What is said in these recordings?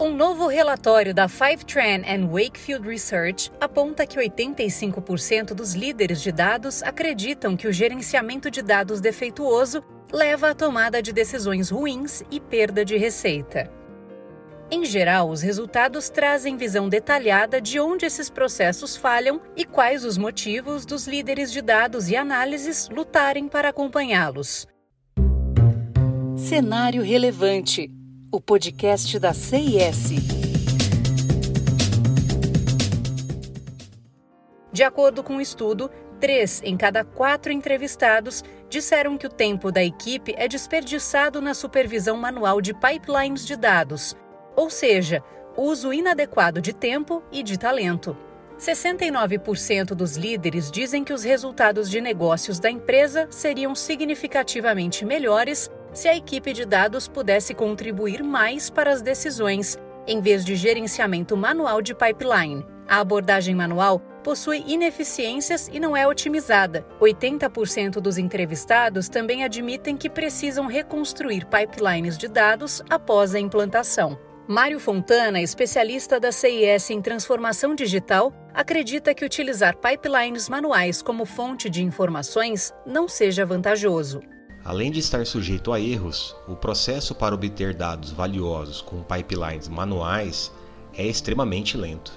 Um novo relatório da Fivetran and Wakefield Research aponta que 85% dos líderes de dados acreditam que o gerenciamento de dados defeituoso leva à tomada de decisões ruins e perda de receita. Em geral, os resultados trazem visão detalhada de onde esses processos falham e quais os motivos dos líderes de dados e análises lutarem para acompanhá-los. Cenário Relevante o podcast da CIS. De acordo com o um estudo, três em cada quatro entrevistados disseram que o tempo da equipe é desperdiçado na supervisão manual de pipelines de dados, ou seja, uso inadequado de tempo e de talento. 69% dos líderes dizem que os resultados de negócios da empresa seriam significativamente melhores se a equipe de dados pudesse contribuir mais para as decisões, em vez de gerenciamento manual de pipeline. A abordagem manual possui ineficiências e não é otimizada. 80% dos entrevistados também admitem que precisam reconstruir pipelines de dados após a implantação. Mário Fontana, especialista da CIS em transformação digital, acredita que utilizar pipelines manuais como fonte de informações não seja vantajoso. Além de estar sujeito a erros, o processo para obter dados valiosos com pipelines manuais é extremamente lento.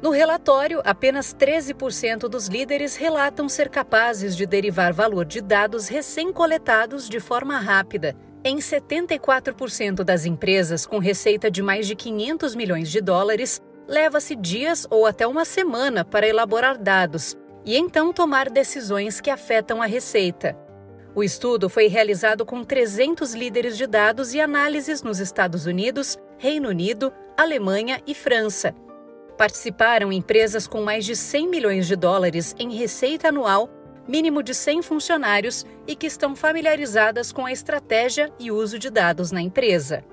No relatório, apenas 13% dos líderes relatam ser capazes de derivar valor de dados recém-coletados de forma rápida. Em 74% das empresas com receita de mais de 500 milhões de dólares, leva-se dias ou até uma semana para elaborar dados e então tomar decisões que afetam a receita. O estudo foi realizado com 300 líderes de dados e análises nos Estados Unidos, Reino Unido, Alemanha e França. Participaram empresas com mais de 100 milhões de dólares em receita anual, mínimo de 100 funcionários e que estão familiarizadas com a estratégia e uso de dados na empresa.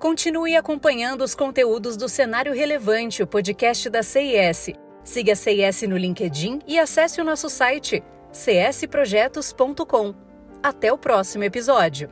Continue acompanhando os conteúdos do Cenário Relevante, o podcast da CIS. Siga a CIS no LinkedIn e acesse o nosso site csprojetos.com. Até o próximo episódio!